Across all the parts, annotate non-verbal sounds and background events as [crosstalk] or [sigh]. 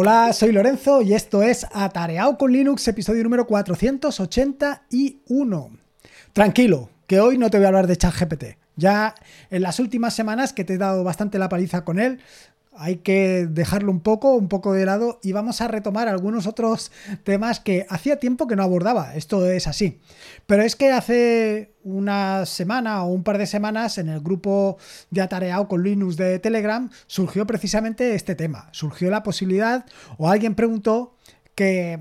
Hola, soy Lorenzo y esto es Atareado con Linux, episodio número 481. Tranquilo, que hoy no te voy a hablar de ChatGPT. Ya en las últimas semanas que te he dado bastante la paliza con él, hay que dejarlo un poco, un poco de lado y vamos a retomar algunos otros temas que hacía tiempo que no abordaba. Esto es así. Pero es que hace una semana o un par de semanas en el grupo de Atareado con Linux de Telegram surgió precisamente este tema. Surgió la posibilidad o alguien preguntó que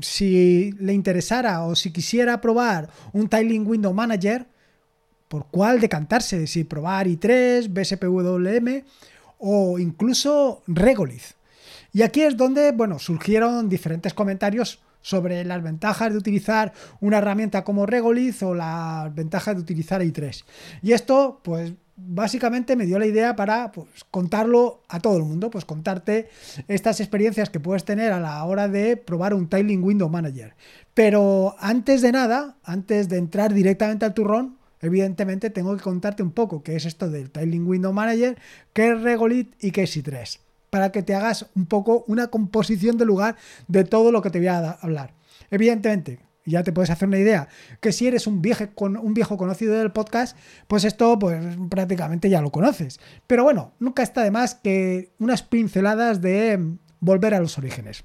si le interesara o si quisiera probar un Tiling Window Manager, por cuál decantarse, si probar i3, BSPWM o incluso Regolith. Y aquí es donde, bueno, surgieron diferentes comentarios sobre las ventajas de utilizar una herramienta como Regolith o las ventajas de utilizar i3. Y esto, pues básicamente me dio la idea para pues, contarlo a todo el mundo, pues contarte estas experiencias que puedes tener a la hora de probar un Tiling Window Manager. Pero antes de nada, antes de entrar directamente al turrón, evidentemente tengo que contarte un poco qué es esto del Tiling Window Manager, qué es Regolith y qué es i3, para que te hagas un poco una composición de lugar de todo lo que te voy a hablar. Evidentemente, ya te puedes hacer una idea, que si eres un viejo, un viejo conocido del podcast, pues esto pues prácticamente ya lo conoces. Pero bueno, nunca está de más que unas pinceladas de volver a los orígenes.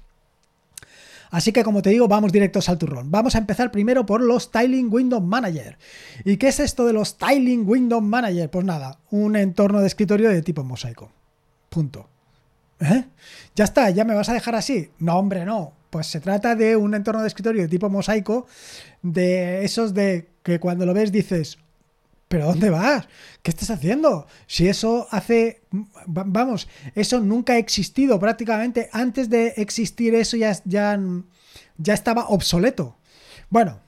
Así que como te digo, vamos directos al turrón. Vamos a empezar primero por los Tiling Window Manager. ¿Y qué es esto de los Tiling Window Manager? Pues nada, un entorno de escritorio de tipo mosaico. Punto. ¿Eh? Ya está, ya me vas a dejar así. No, hombre, no. Pues se trata de un entorno de escritorio de tipo mosaico, de esos de que cuando lo ves dices, ¿Pero dónde vas? ¿Qué estás haciendo? Si eso hace... Vamos, eso nunca ha existido prácticamente. Antes de existir eso ya, ya, ya estaba obsoleto. Bueno,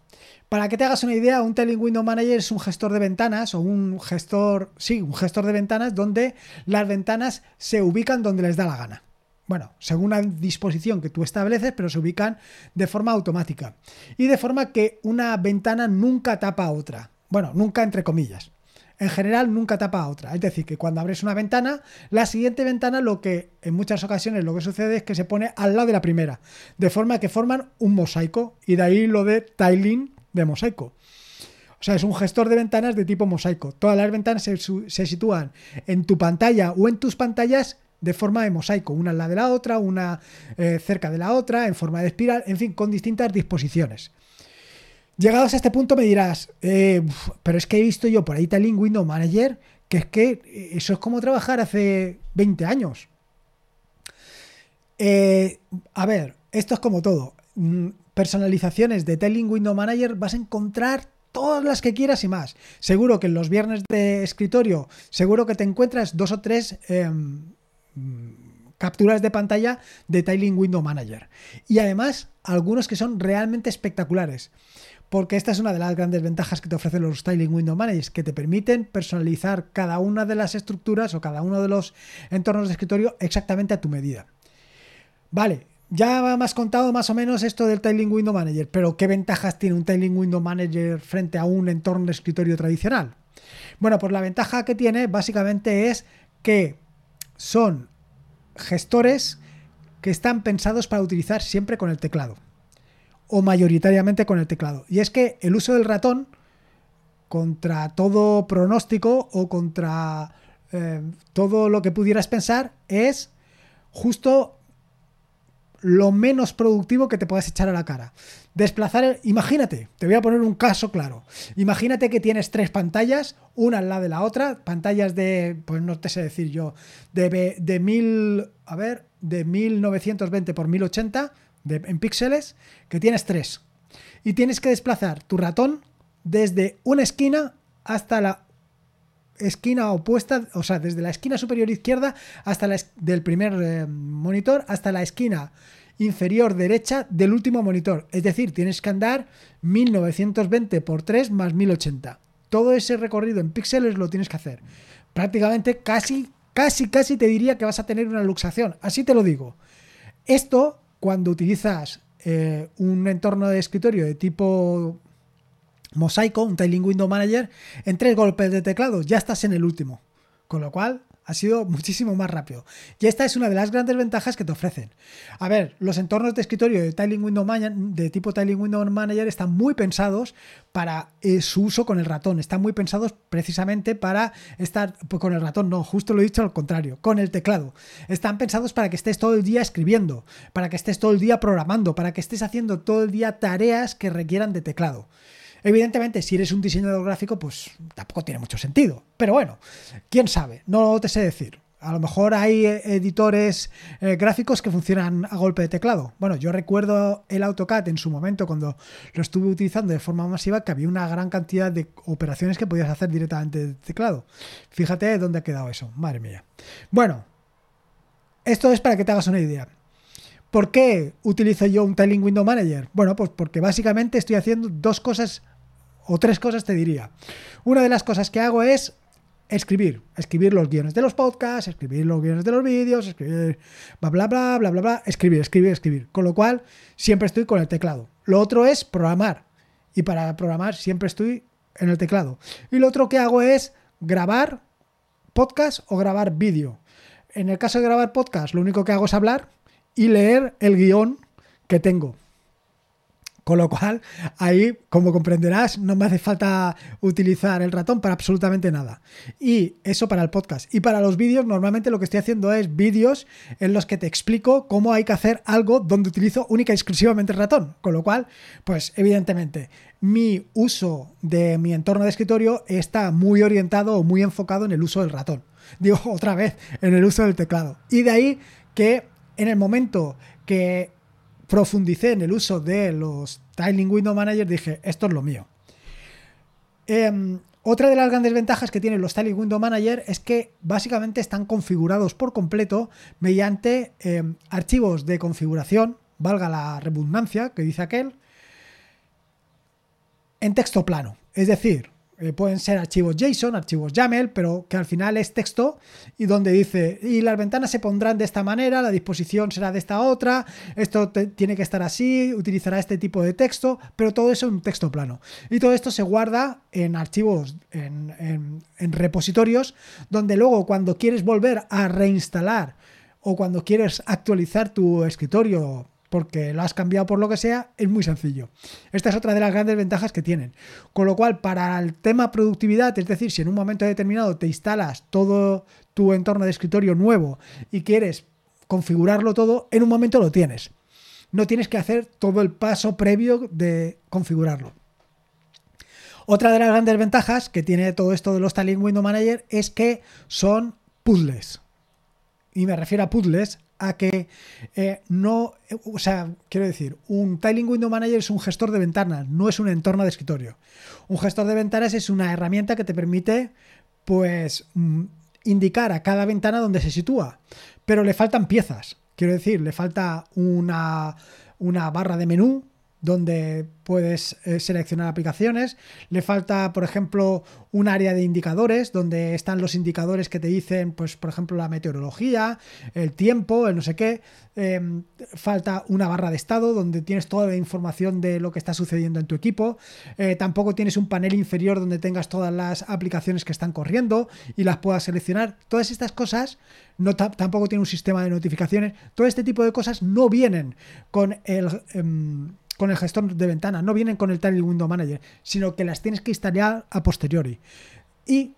para que te hagas una idea, un Telling Window Manager es un gestor de ventanas o un gestor, sí, un gestor de ventanas donde las ventanas se ubican donde les da la gana. Bueno, según la disposición que tú estableces, pero se ubican de forma automática. Y de forma que una ventana nunca tapa a otra. Bueno, nunca entre comillas. En general nunca tapa a otra. Es decir, que cuando abres una ventana, la siguiente ventana lo que en muchas ocasiones lo que sucede es que se pone al lado de la primera. De forma que forman un mosaico. Y de ahí lo de tiling de mosaico. O sea, es un gestor de ventanas de tipo mosaico. Todas las ventanas se, sitúan en tu pantalla o en tus pantallas de forma de mosaico, una al lado de la otra, una eh, cerca de la otra, en forma de espiral, en fin, con distintas disposiciones. Llegados a este punto me dirás, eh, pero es que he visto yo por ahí Tiling Window Manager, que es que eso es como trabajar hace 20 años. Eh, a ver, esto es como todo. Mm, personalizaciones de Telling Window Manager vas a encontrar todas las que quieras y más. Seguro que en los viernes de escritorio, seguro que te encuentras dos o tres em, capturas de pantalla de Tiling Window Manager. Y además, algunos que son realmente espectaculares porque esta es una de las grandes ventajas que te ofrecen los Styling Window Managers, que te permiten personalizar cada una de las estructuras o cada uno de los entornos de escritorio exactamente a tu medida. Vale, ya me has contado más o menos esto del Tiling Window Manager, pero ¿qué ventajas tiene un Tiling Window Manager frente a un entorno de escritorio tradicional? Bueno, pues la ventaja que tiene básicamente es que son gestores que están pensados para utilizar siempre con el teclado o mayoritariamente con el teclado. Y es que el uso del ratón contra todo pronóstico o contra eh, todo lo que pudieras pensar es justo lo menos productivo que te puedas echar a la cara. Desplazar, imagínate, te voy a poner un caso claro. Imagínate que tienes tres pantallas, una al lado de la otra, pantallas de, pues no te sé decir yo, de, de mil, a ver, de 1920 por 1080, en píxeles que tienes tres. Y tienes que desplazar tu ratón desde una esquina hasta la esquina opuesta, o sea, desde la esquina superior izquierda hasta la del primer eh, monitor hasta la esquina inferior derecha del último monitor. Es decir, tienes que andar 1920 por 3 más 1080. Todo ese recorrido en píxeles lo tienes que hacer. Prácticamente casi, casi, casi te diría que vas a tener una luxación. Así te lo digo. Esto cuando utilizas eh, un entorno de escritorio de tipo mosaico, un Tiling Window Manager, en tres golpes de teclado ya estás en el último. Con lo cual, ha sido muchísimo más rápido. Y esta es una de las grandes ventajas que te ofrecen. A ver, los entornos de escritorio de, Tiling Window de tipo Tiling Window Manager están muy pensados para eh, su uso con el ratón. Están muy pensados precisamente para estar pues, con el ratón, no, justo lo he dicho al contrario, con el teclado. Están pensados para que estés todo el día escribiendo, para que estés todo el día programando, para que estés haciendo todo el día tareas que requieran de teclado. Evidentemente, si eres un diseñador gráfico, pues tampoco tiene mucho sentido. Pero bueno, quién sabe, no te sé decir. A lo mejor hay editores eh, gráficos que funcionan a golpe de teclado. Bueno, yo recuerdo el AutoCAD en su momento cuando lo estuve utilizando de forma masiva que había una gran cantidad de operaciones que podías hacer directamente de teclado. Fíjate dónde ha quedado eso, madre mía. Bueno, esto es para que te hagas una idea. ¿Por qué utilizo yo un Tiling Window Manager? Bueno, pues porque básicamente estoy haciendo dos cosas o tres cosas te diría. Una de las cosas que hago es escribir, escribir los guiones de los podcasts, escribir los guiones de los vídeos, escribir bla bla bla bla bla bla, escribir, escribir, escribir. Con lo cual siempre estoy con el teclado. Lo otro es programar y para programar siempre estoy en el teclado. Y lo otro que hago es grabar podcast o grabar vídeo. En el caso de grabar podcast, lo único que hago es hablar y leer el guion que tengo. Con lo cual, ahí, como comprenderás, no me hace falta utilizar el ratón para absolutamente nada. Y eso para el podcast. Y para los vídeos, normalmente lo que estoy haciendo es vídeos en los que te explico cómo hay que hacer algo donde utilizo única y exclusivamente el ratón. Con lo cual, pues evidentemente, mi uso de mi entorno de escritorio está muy orientado o muy enfocado en el uso del ratón. Digo [laughs] otra vez, en el uso del teclado. Y de ahí que en el momento que profundicé en el uso de los Tiling Window Manager, dije, esto es lo mío. Em, otra de las grandes ventajas que tienen los Tiling Window Manager es que básicamente están configurados por completo mediante em, archivos de configuración, valga la redundancia que dice aquel, en texto plano. Es decir, eh, pueden ser archivos JSON, archivos YAML, pero que al final es texto y donde dice, y las ventanas se pondrán de esta manera, la disposición será de esta otra, esto tiene que estar así, utilizará este tipo de texto, pero todo eso en un texto plano. Y todo esto se guarda en archivos, en, en repositorios, donde luego cuando quieres volver a reinstalar o cuando quieres actualizar tu escritorio porque lo has cambiado por lo que sea, es muy sencillo. Esta es otra de las grandes ventajas que tienen. Con lo cual, para el tema productividad, es decir, si en un momento determinado te instalas todo tu entorno de escritorio nuevo y quieres configurarlo todo, en un momento lo tienes. No tienes que hacer todo el paso previo de configurarlo. Otra de las grandes ventajas que tiene todo esto de los Tiling Window Manager es que son puzzles. Y me refiero a puzzles a que eh, no, o sea, quiero decir, un Tiling Window Manager es un gestor de ventanas, no es un entorno de escritorio. Un gestor de ventanas es una herramienta que te permite, pues, mm, indicar a cada ventana dónde se sitúa, pero le faltan piezas. Quiero decir, le falta una, una barra de menú donde puedes eh, seleccionar aplicaciones. Le falta, por ejemplo, un área de indicadores donde están los indicadores que te dicen, pues, por ejemplo, la meteorología, el tiempo, el no sé qué. Em, falta una barra de estado donde tienes toda la información de lo que está sucediendo en tu equipo. Eh, tampoco tienes un panel inferior donde tengas todas las aplicaciones que están corriendo y las puedas seleccionar. Todas estas cosas no tampoco tiene un sistema de notificaciones. Todo este tipo de cosas no vienen con el em, con el gestor de ventanas, no vienen con el Tiling Window Manager, sino que las tienes que instalar a posteriori. Y,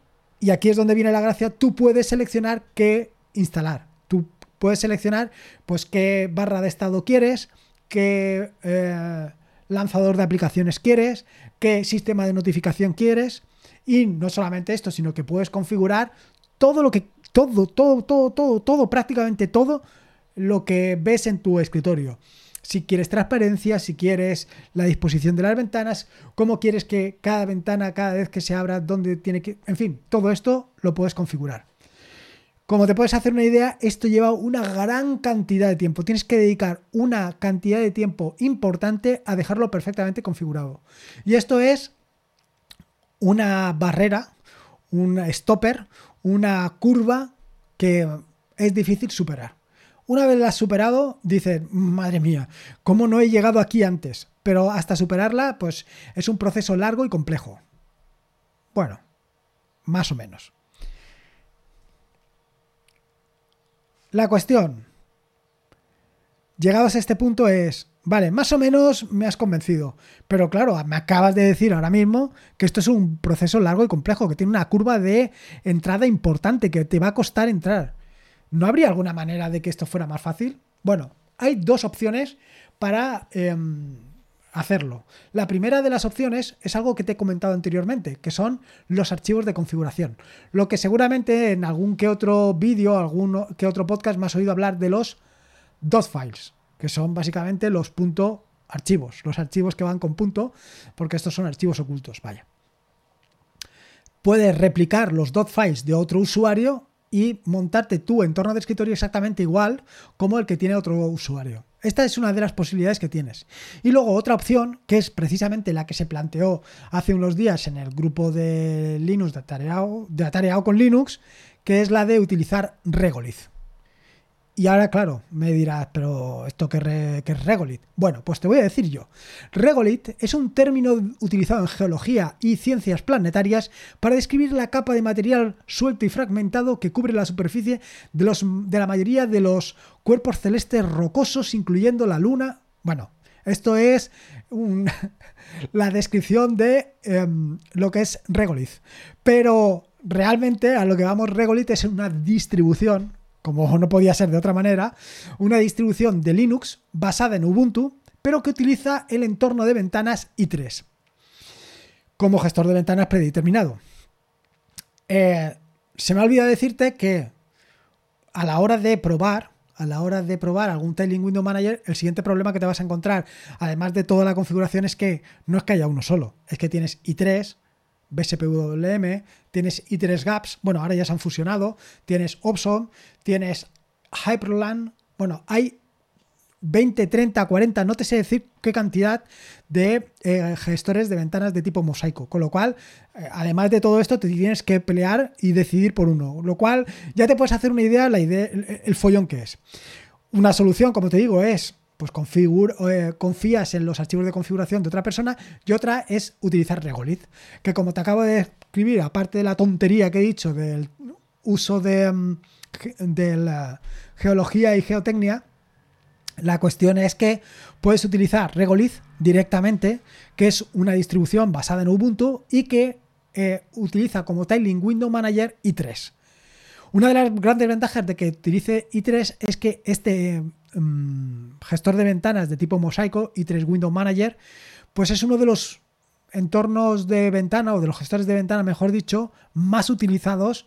aquí es donde viene la gracia, tú puedes seleccionar qué instalar. Tú puedes seleccionar pues qué barra de estado quieres, qué eh, lanzador de aplicaciones quieres, qué sistema de notificación quieres. Y no solamente esto, sino que puedes configurar todo lo que, todo, todo, todo, todo, todo, prácticamente todo lo que ves en tu escritorio si quieres transparencia, si quieres la disposición de las ventanas, cómo quieres que cada ventana, cada vez que se abra, dónde tiene que... En fin, todo esto lo puedes configurar. Como te puedes hacer una idea, esto lleva una gran cantidad de tiempo. Tienes que dedicar una cantidad de tiempo importante a dejarlo perfectamente configurado. Y esto es una barrera, un stopper, una curva que es difícil superar. Una vez la has superado, dices, madre mía, ¿cómo no he llegado aquí antes? Pero hasta superarla, pues es un proceso largo y complejo. Bueno, más o menos. La cuestión, llegados a este punto es, vale, más o menos me has convencido, pero claro, me acabas de decir ahora mismo que esto es un proceso largo y complejo, que tiene una curva de entrada importante, que te va a costar entrar. ¿No habría alguna manera de que esto fuera más fácil? Bueno, hay dos opciones para em, hacerlo. La primera de las opciones es algo que te he comentado anteriormente, que son los archivos de configuración. Lo que seguramente en algún que otro vídeo, algún que otro podcast me has oído hablar de los dot files, que son básicamente los punto archivos, los archivos que van con punto, porque estos son archivos ocultos, vaya. Puedes replicar los dot files de otro usuario y montarte tu entorno de escritorio exactamente igual como el que tiene otro usuario. Esta es una de las posibilidades que tienes. Y luego otra opción, que es precisamente la que se planteó hace unos días en el grupo de Linux de Atareado, de con Linux, que es la de utilizar Regolith. Y ahora, claro, me dirás, pero ¿esto qué, es Regolith? Bueno, pues te voy a decir yo. Regolith es un término utilizado en geología y ciencias planetarias para describir la capa de material suelto y fragmentado que cubre la superficie de, los, de la mayoría de los cuerpos celestes rocosos, incluyendo la Luna. Bueno, esto es [laughs] la descripción de em, lo que es Regolith. Pero realmente a lo que vamos Regolith es una distribución como no podía ser de otra manera, una distribución de Linux basada en Ubuntu, pero que utiliza el entorno de ventanas i3 como gestor de ventanas predeterminado. Eh, se me ha olvidado decirte que a la hora de probar, a la hora de probar algún Tailing Window Manager, el siguiente problema que te vas a encontrar, además de toda la configuración, es que no es que haya uno solo, es que tienes i3, BSPWM, tienes i3 Gaps, bueno, ahora ya se han fusionado, tienes Opson, tienes Hyperland, bueno, hay 20, 30, 40, no te sé decir qué cantidad de eh, gestores de ventanas de tipo mosaico. Con lo cual, eh, además de todo esto, te tienes que pelear y decidir por uno. Lo cual ya te puedes hacer una idea, la idea el follón que es. Una solución, como te digo, es pues eh, confías en los archivos de configuración de otra persona y otra es utilizar Regolith, que como te acabo de escribir, aparte de la tontería que he dicho del uso de, mm, la geología y geotecnia, la cuestión es que puedes utilizar Regolith directamente, que es una distribución basada en Ubuntu y que eh, utiliza como tiling Window Manager i3. Una de las grandes ventajas de que utilice i3 es que este Mm, gestor de ventanas de tipo mosaico y 3 Window Manager, pues es uno de los entornos de ventana o de los gestores de ventana, mejor dicho, más utilizados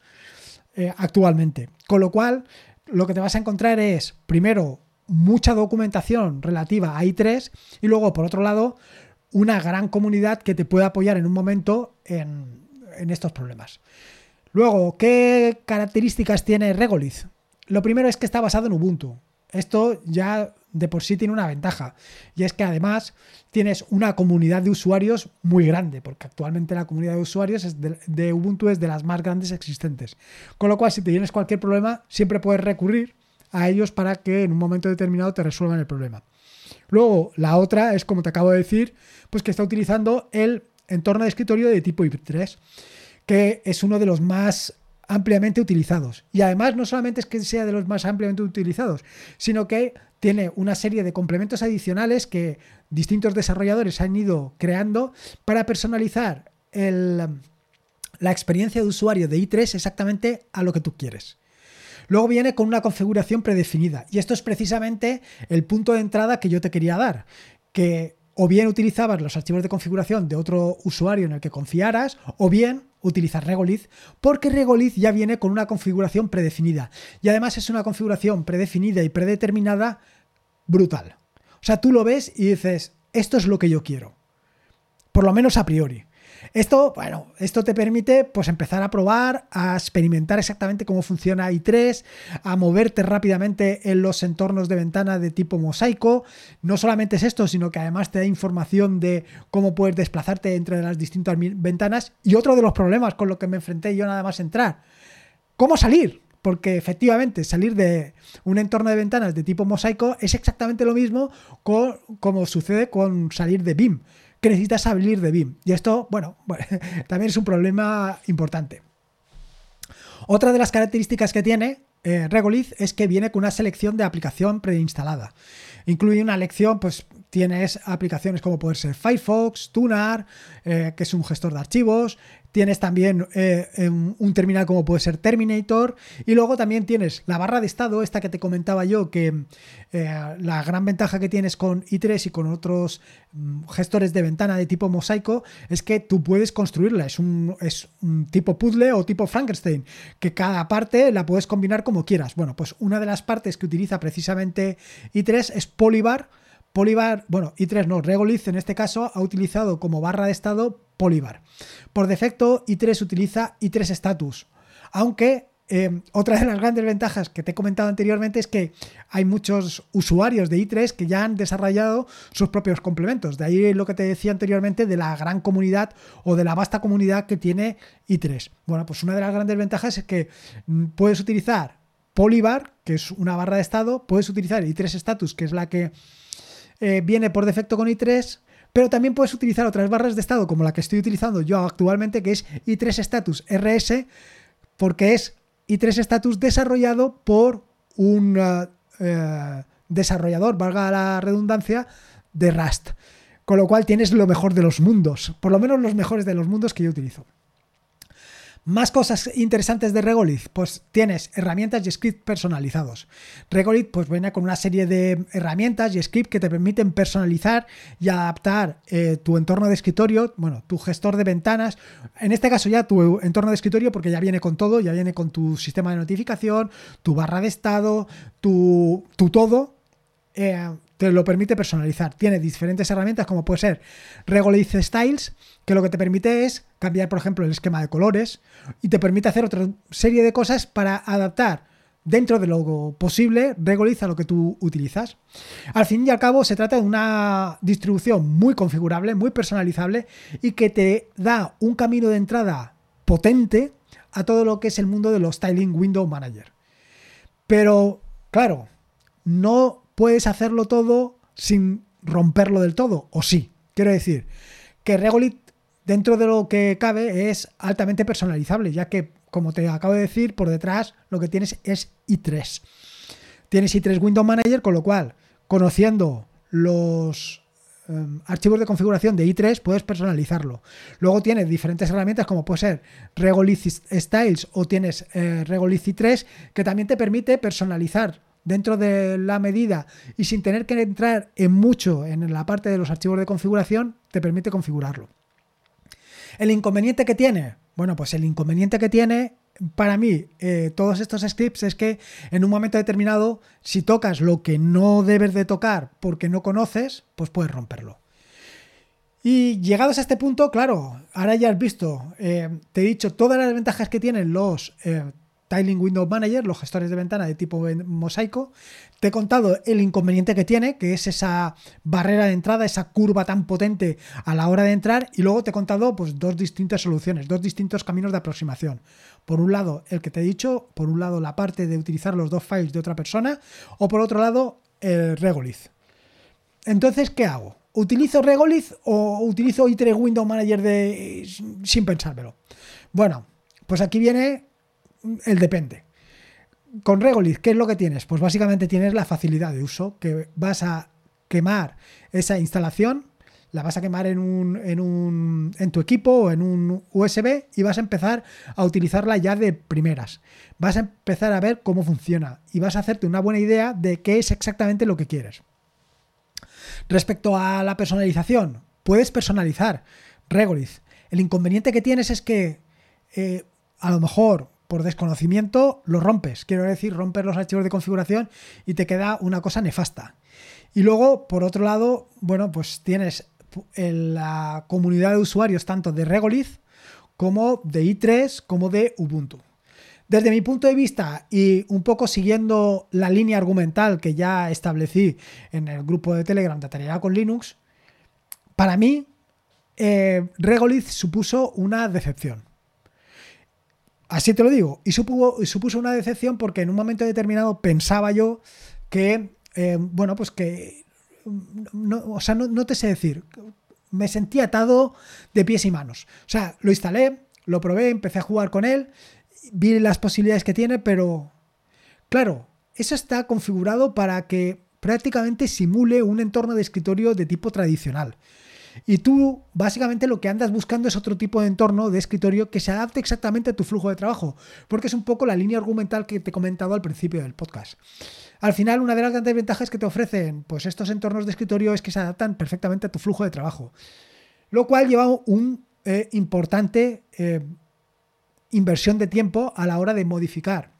eh, actualmente. Con lo cual, lo que te vas a encontrar es, primero, mucha documentación relativa a i3 y luego, por otro lado, una gran comunidad que te puede apoyar en un momento en, en estos problemas. Luego, ¿qué características tiene Regolith? Lo primero es que está basado en Ubuntu. Esto ya de por sí tiene una ventaja y es que además tienes una comunidad de usuarios muy grande, porque actualmente la comunidad de usuarios de, Ubuntu es de las más grandes existentes. Con lo cual, si te tienes cualquier problema, siempre puedes recurrir a ellos para que en un momento determinado te resuelvan el problema. Luego, la otra es, como te acabo de decir, pues que está utilizando el entorno de escritorio de tipo IP3, que es uno de los más ampliamente utilizados. Y además no solamente es que sea de los más ampliamente utilizados, sino que tiene una serie de complementos adicionales que distintos desarrolladores han ido creando para personalizar la experiencia de usuario de i3 exactamente a lo que tú quieres. Luego viene con una configuración predefinida y esto es precisamente el punto de entrada que yo te quería dar, que o bien utilizabas los archivos de configuración de otro usuario en el que confiaras, o bien utilizar Regolith, porque Regolith ya viene con una configuración predefinida. Y además es una configuración predefinida y predeterminada brutal. O sea, tú lo ves y dices, esto es lo que yo quiero. Por lo menos a priori. Esto, bueno, esto te permite pues empezar a probar, a experimentar exactamente cómo funciona i3, a moverte rápidamente en los entornos de ventana de tipo mosaico. No solamente es esto, sino que además te da información de cómo puedes desplazarte entre las distintas ventanas. Y otro de los problemas con los que me enfrenté yo nada más entrar, ¿cómo salir? porque efectivamente salir de un entorno de ventanas de tipo mosaico es exactamente lo mismo como sucede con salir de BIM que necesitas salir de BIM. Y esto, [laughs] bueno, también es un problema importante. Otra de las características que tiene eh, Regolith es que viene con una selección de aplicación preinstalada. Incluye una lección, pues tienes aplicaciones como puede ser Firefox, Tunar, eh, que es un gestor de archivos, tienes también eh, un terminal como puede ser Terminator y luego también tienes la barra de estado, esta que te comentaba yo, que eh, la gran ventaja que tienes con i3 y con otros mm, gestores de ventana de tipo mosaico es que tú puedes construirla, es un, es un tipo puzzle o tipo Frankenstein, que cada parte la puedes combinar como quieras. Bueno, pues una de las partes que utiliza precisamente i3 es Polybar, Polybar, bueno, i3 no, Regolith en este caso ha utilizado como barra de estado Polybar. Por defecto, i3 utiliza i3 Status, aunque eh, otra de las grandes ventajas que te he comentado anteriormente es que hay muchos usuarios de i3 que ya han desarrollado sus propios complementos. De ahí lo que te decía anteriormente de la gran comunidad o de la vasta comunidad que tiene i3. Bueno, pues una de las grandes ventajas es que mm, puedes utilizar Polybar, que es una barra de estado, puedes utilizar i3 Status, que es la que eh, viene por defecto con i3, pero también puedes utilizar otras barras de estado como la que estoy utilizando yo actualmente, que es i3 Status RS, porque es i3 Status desarrollado por un eh, eh, desarrollador, valga la redundancia, de Rust. Con lo cual tienes lo mejor de los mundos, por lo menos los mejores de los mundos que yo utilizo. Más cosas interesantes de Regolith, pues tienes herramientas y scripts personalizados. Regolith pues viene con una serie de herramientas y scripts que te permiten personalizar y adaptar eh, tu entorno de escritorio, bueno, tu gestor de ventanas, en este caso ya tu entorno de escritorio porque ya viene con todo, ya viene con tu sistema de notificación, tu barra de estado, tu, tu todo. Eh, te lo permite personalizar. Tiene diferentes herramientas como puede ser Regolith Styles, que lo que te permite es cambiar, por ejemplo, el esquema de colores y te permite hacer otra serie de cosas para adaptar dentro de lo posible Regolith a lo que tú utilizas. Al fin y al cabo se trata de una distribución muy configurable, muy personalizable y que te da un camino de entrada potente a todo lo que es el mundo de los Styling Window Manager. Pero, claro, no puedes hacerlo todo sin romperlo del todo, o sí. Quiero decir que Regolith, dentro de lo que cabe, es altamente personalizable, ya que, como te acabo de decir, por detrás lo que tienes es i3. Tienes i3 Window Manager, con lo cual, conociendo los em, archivos de configuración de i3 puedes personalizarlo. Luego tienes diferentes herramientas como puede ser Regolith Styles o tienes eh, Regolith i3 que también te permite personalizar dentro de la medida y sin tener que entrar en mucho en la parte de los archivos de configuración, te permite configurarlo. ¿El inconveniente que tiene? Bueno, pues el inconveniente que tiene para mí eh, todos estos scripts es que en un momento determinado, si tocas lo que no debes de tocar porque no conoces, pues puedes romperlo. Y llegados a este punto, claro, ahora ya has visto, eh, te he dicho todas las ventajas que tienen los eh, Tiling Window Manager, los gestores de ventana de tipo mosaico. Te he contado el inconveniente que tiene, que es esa barrera de entrada, esa curva tan potente a la hora de entrar. Y luego te he contado pues, dos distintas soluciones, dos distintos caminos de aproximación. Por un lado, el que te he dicho, por un lado, la parte de utilizar los dos files de otra persona, o por otro lado, el Regolith. Entonces, ¿qué hago? ¿Utilizo Regolith o utilizo i3 Window Manager de, sin pensármelo? Bueno, pues aquí viene el depende. Con Regolith, ¿qué es lo que tienes? Pues básicamente tienes la facilidad de uso, que vas a quemar esa instalación, la vas a quemar en, un, en, un, en tu equipo o en un USB y vas a empezar a utilizarla ya de primeras. Vas a empezar a ver cómo funciona y vas a hacerte una buena idea de qué es exactamente lo que quieres. Respecto a la personalización, puedes personalizar Regolith. El inconveniente que tienes es que eh, a lo mejor por desconocimiento lo rompes. Quiero decir, rompes los archivos de configuración y te queda una cosa nefasta. Y luego, por otro lado, bueno, pues tienes la comunidad de usuarios tanto de Regolith como de i3 como de Ubuntu. Desde mi punto de vista y un poco siguiendo la línea argumental que ya establecí en el grupo de Telegram de Tarea con Linux, para mí eh, Regolith supuso una decepción. Así te lo digo. Y supuso una decepción porque en un momento determinado pensaba yo que, eh, bueno, pues que, no, o sea, no, te sé decir, me sentí atado de pies y manos. O sea, lo instalé, lo probé, empecé a jugar con él, vi las posibilidades que tiene, pero Claro, eso está configurado para que prácticamente simule un entorno de escritorio de tipo tradicional. Y tú básicamente lo que andas buscando es otro tipo de entorno de escritorio que se adapte exactamente a tu flujo de trabajo, porque es un poco la línea argumental que te he comentado al principio del podcast. Al final, una de las grandes ventajas que te ofrecen pues, estos entornos de escritorio es que se adaptan perfectamente a tu flujo de trabajo, lo cual lleva un eh, importante eh, inversión de tiempo a la hora de modificar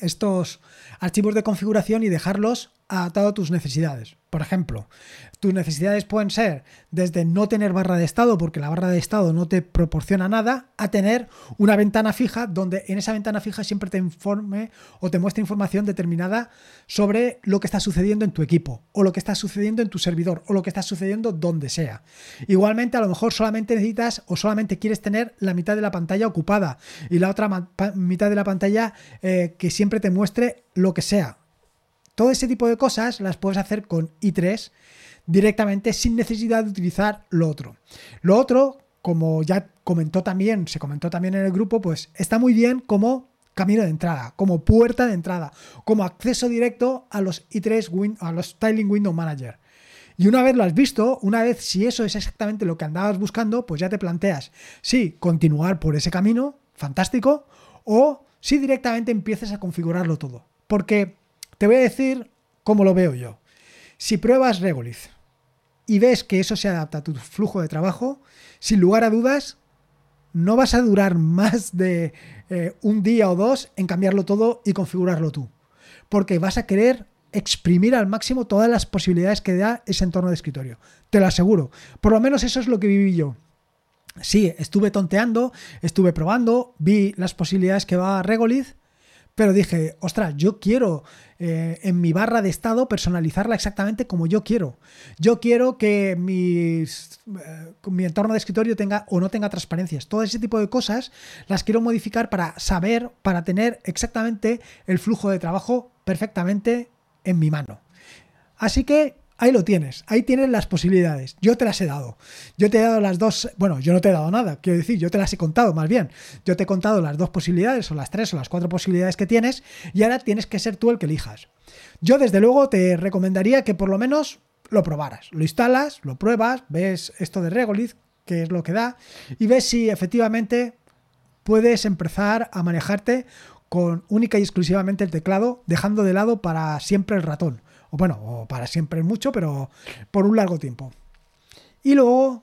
estos archivos de configuración y dejarlos adaptados a tus necesidades. Por ejemplo, tus necesidades pueden ser desde no tener barra de estado porque la barra de estado no te proporciona nada a tener una ventana fija donde en esa ventana fija siempre te informe o te muestre información determinada sobre lo que está sucediendo en tu equipo o lo que está sucediendo en tu servidor o lo que está sucediendo donde sea. Igualmente a lo mejor solamente necesitas o solamente quieres tener la mitad de la pantalla ocupada y la otra mitad de la pantalla eh, que siempre te muestre lo que sea. Todo ese tipo de cosas las puedes hacer con i3 directamente sin necesidad de utilizar lo otro. Lo otro, como ya comentó también, se comentó también en el grupo, pues está muy bien como camino de entrada, como puerta de entrada, como acceso directo a los i3 a los Styling Window Manager. Y una vez lo has visto, una vez si eso es exactamente lo que andabas buscando, pues ya te planteas si continuar por ese camino, fantástico, o si directamente empieces a configurarlo todo. Porque te voy a decir cómo lo veo yo. Si pruebas Regolith y ves que eso se adapta a tu flujo de trabajo, sin lugar a dudas, no vas a durar más de eh, un día o dos en cambiarlo todo y configurarlo tú. Porque vas a querer exprimir al máximo todas las posibilidades que da ese entorno de escritorio. Te lo aseguro. Por lo menos eso es lo que viví yo. Sí, estuve tonteando, estuve probando, vi las posibilidades que va Regolith pero dije, ostras, yo quiero eh, en mi barra de estado personalizarla exactamente como yo quiero. Yo quiero que eh, mi entorno de escritorio tenga o no tenga transparencias. Todo ese tipo de cosas las quiero modificar para saber, para tener exactamente el flujo de trabajo perfectamente en mi mano. Así que ahí lo tienes, ahí tienes las posibilidades. Yo te las he dado. Yo te he dado las dos, bueno, yo no te he dado nada, quiero decir, yo te las he contado más bien. Yo te he contado las dos posibilidades o las tres o las cuatro posibilidades que tienes y ahora tienes que ser tú el que elijas. Yo desde luego te recomendaría que por lo menos lo probaras. Lo instalas, lo pruebas, ves esto de Regolith, que es lo que da, y ves si efectivamente puedes empezar a manejarte con única y exclusivamente el teclado, dejando de lado para siempre el ratón o bueno, o para siempre mucho, pero por un largo tiempo. Y luego,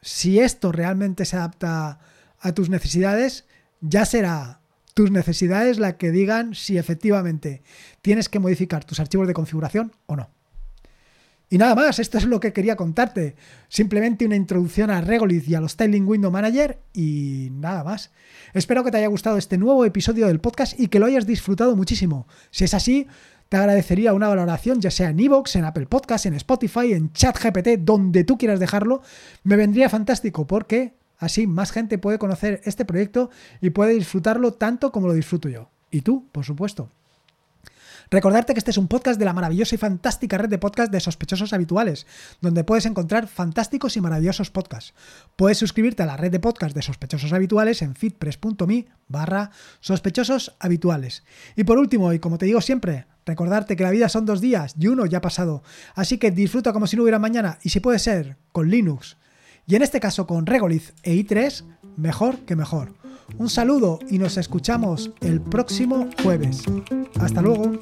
si esto realmente se adapta a tus necesidades, ya será tus necesidades la que digan si efectivamente tienes que modificar tus archivos de configuración o no. Y nada más, esto es lo que quería contarte. Simplemente una introducción a Regolith y a los Styling Window Manager y nada más. Espero que te haya gustado este nuevo episodio del podcast y que lo hayas disfrutado muchísimo. Si es así, te agradecería una valoración, ya sea en Evox, en Apple Podcast, en Spotify, en ChatGPT, donde tú quieras dejarlo. Me vendría fantástico porque así más gente puede conocer este proyecto y puede disfrutarlo tanto como lo disfruto yo. Y tú, por supuesto. Recordarte que este es un podcast de la maravillosa y fantástica red de podcasts de sospechosos habituales, donde puedes encontrar fantásticos y maravillosos podcasts. Puedes suscribirte a la red de podcasts de sospechosos habituales en fitpress.me barra sospechosos habituales. Y por último, y como te digo siempre, recordarte que la vida son dos días y uno ya ha pasado. Así que disfruta como si no hubiera mañana y si puede ser, con Linux. Y en este caso con Regolith e i3, mejor que mejor. Un saludo y nos escuchamos el próximo jueves. Hasta luego.